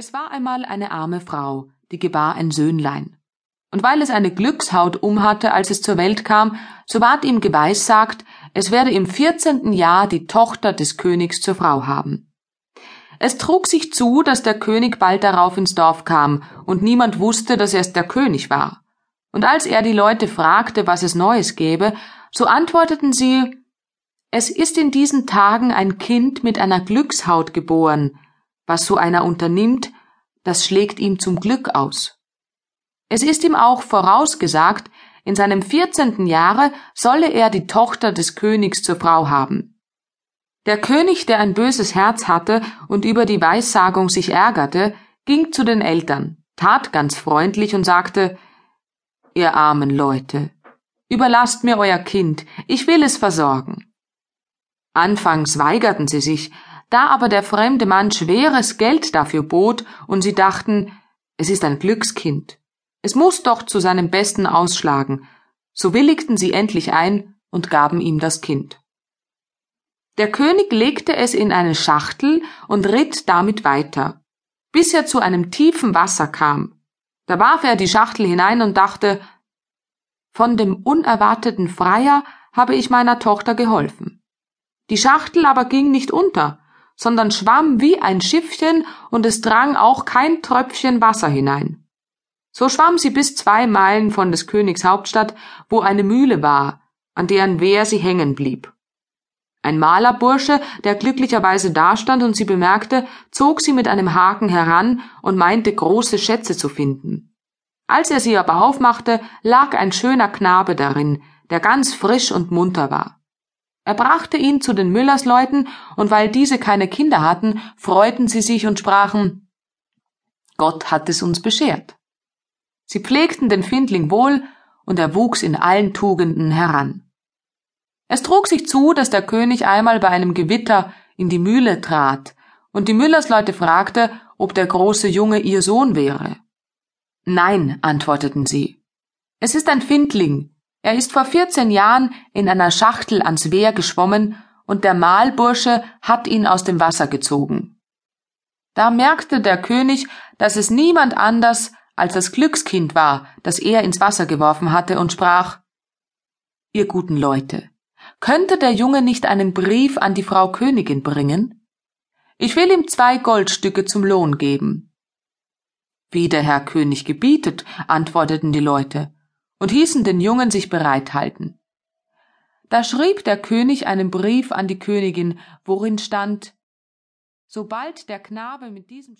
Es war einmal eine arme Frau, die gebar ein Söhnlein. Und weil es eine Glückshaut umhatte, als es zur Welt kam, so ward ihm geweissagt, es werde im vierzehnten Jahr die Tochter des Königs zur Frau haben. Es trug sich zu, dass der König bald darauf ins Dorf kam, und niemand wusste, dass er der König war. Und als er die Leute fragte, was es Neues gäbe, so antworteten sie, es ist in diesen Tagen ein Kind mit einer Glückshaut geboren, was so einer unternimmt, das schlägt ihm zum Glück aus. Es ist ihm auch vorausgesagt, in seinem vierzehnten Jahre solle er die Tochter des Königs zur Frau haben. Der König, der ein böses Herz hatte und über die Weissagung sich ärgerte, ging zu den Eltern, tat ganz freundlich und sagte Ihr armen Leute, überlasst mir euer Kind, ich will es versorgen. Anfangs weigerten sie sich, da aber der fremde Mann schweres Geld dafür bot und sie dachten, es ist ein Glückskind, es muss doch zu seinem Besten ausschlagen, so willigten sie endlich ein und gaben ihm das Kind. Der König legte es in eine Schachtel und ritt damit weiter, bis er zu einem tiefen Wasser kam. Da warf er die Schachtel hinein und dachte, von dem unerwarteten Freier habe ich meiner Tochter geholfen. Die Schachtel aber ging nicht unter, sondern schwamm wie ein Schiffchen und es drang auch kein Tröpfchen Wasser hinein. So schwamm sie bis zwei Meilen von des Königs Hauptstadt, wo eine Mühle war, an deren Wehr sie hängen blieb. Ein Malerbursche, der glücklicherweise dastand und sie bemerkte, zog sie mit einem Haken heran und meinte große Schätze zu finden. Als er sie aber aufmachte, lag ein schöner Knabe darin, der ganz frisch und munter war. Er brachte ihn zu den Müllersleuten, und weil diese keine Kinder hatten, freuten sie sich und sprachen Gott hat es uns beschert. Sie pflegten den Findling wohl, und er wuchs in allen Tugenden heran. Es trug sich zu, dass der König einmal bei einem Gewitter in die Mühle trat, und die Müllersleute fragte, ob der große Junge ihr Sohn wäre. Nein, antworteten sie. Es ist ein Findling, er ist vor vierzehn Jahren in einer Schachtel ans Wehr geschwommen und der Mahlbursche hat ihn aus dem Wasser gezogen. Da merkte der König, dass es niemand anders als das Glückskind war, das er ins Wasser geworfen hatte und sprach Ihr guten Leute, könnte der Junge nicht einen Brief an die Frau Königin bringen? Ich will ihm zwei Goldstücke zum Lohn geben. Wie der Herr König gebietet, antworteten die Leute, und hießen den Jungen sich bereithalten. Da schrieb der König einen Brief an die Königin, worin stand Sobald der Knabe mit diesem